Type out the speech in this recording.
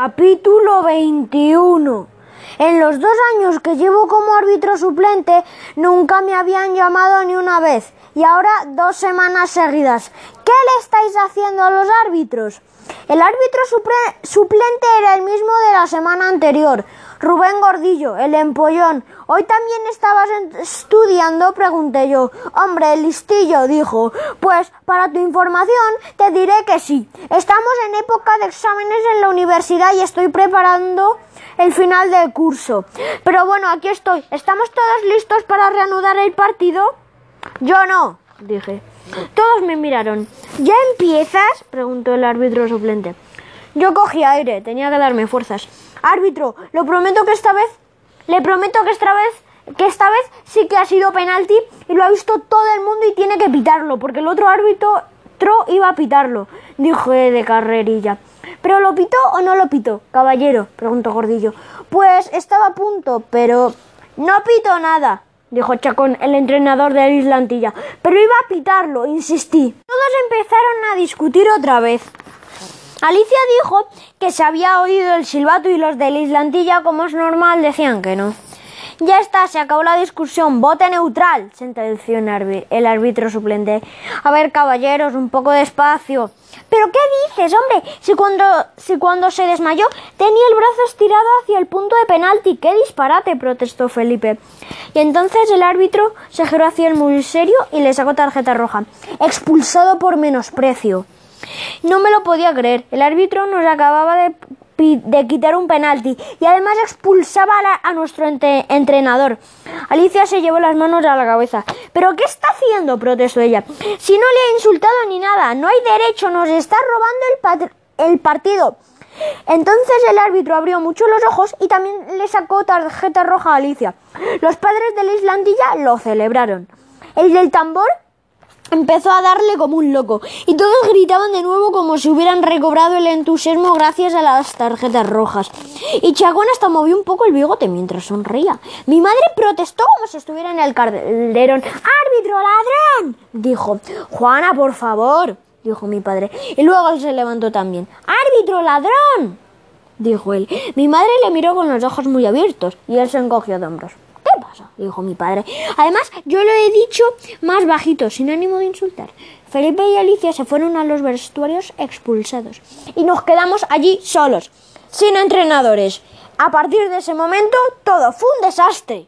Capítulo 21. En los dos años que llevo como árbitro suplente, nunca me habían llamado ni una vez. Y ahora dos semanas seguidas. ¿Qué le estáis haciendo a los árbitros? El árbitro suplente era el mismo de la semana anterior, Rubén Gordillo, el empollón. Hoy también estabas estudiando, pregunté yo. Hombre, listillo, dijo. Pues para tu información te diré que sí. Estamos en época de exámenes en la universidad y estoy preparando el final del curso. Pero bueno, aquí estoy. ¿Estamos todos listos para reanudar el partido? Yo no, dije. Todos me miraron. ¿Ya empiezas? preguntó el árbitro suplente. Yo cogí aire, tenía que darme fuerzas. Árbitro, lo prometo que esta vez, le prometo que esta vez, que esta vez sí que ha sido penalti y lo ha visto todo el mundo y tiene que pitarlo, porque el otro árbitro iba a pitarlo, dijo de carrerilla. ¿Pero lo pitó o no lo pitó, caballero? preguntó Gordillo. Pues estaba a punto, pero no pitó nada, dijo Chacón, el entrenador de Islantilla. Pero iba a pitarlo, insistí. Todos empezaron a discutir otra vez. Alicia dijo que se había oído el silbato y los de Islantilla, como es normal, decían que no. Ya está, se acabó la discusión. Vote neutral, sentenció el árbitro suplente. A ver, caballeros, un poco de espacio. ¿Pero qué dices, hombre? Si cuando, si cuando se desmayó tenía el brazo estirado hacia el punto de penalti. ¡Qué disparate! protestó Felipe. Y entonces el árbitro se giró hacia él muy serio y le sacó tarjeta roja. Expulsado por menosprecio. No me lo podía creer. El árbitro nos acababa de, quitar un penalti y además expulsaba a, nuestro entrenador. Alicia se llevó las manos a la cabeza. ¿Pero qué está haciendo? protestó ella. Si no le ha insultado ni nada, no hay derecho, nos está robando el, el partido. Entonces el árbitro abrió mucho los ojos y también le sacó tarjeta roja a Alicia. Los padres de la Islandilla lo celebraron. El del tambor empezó a darle como un loco y todos gritaban de nuevo como si hubieran recobrado el entusiasmo gracias a las tarjetas rojas. Y Chacón hasta movió un poco el bigote mientras sonreía. Mi madre protestó como si estuviera en el calderón. ¡Árbitro, ladrón! dijo. Juana, por favor, dijo mi padre. Y luego él se levantó también. ¡Árbitro, ladrón! dijo él. Mi madre le miró con los ojos muy abiertos y él se encogió de hombros dijo mi padre. Además, yo lo he dicho más bajito, sin ánimo de insultar. Felipe y Alicia se fueron a los vestuarios expulsados y nos quedamos allí solos, sin entrenadores. A partir de ese momento, todo fue un desastre.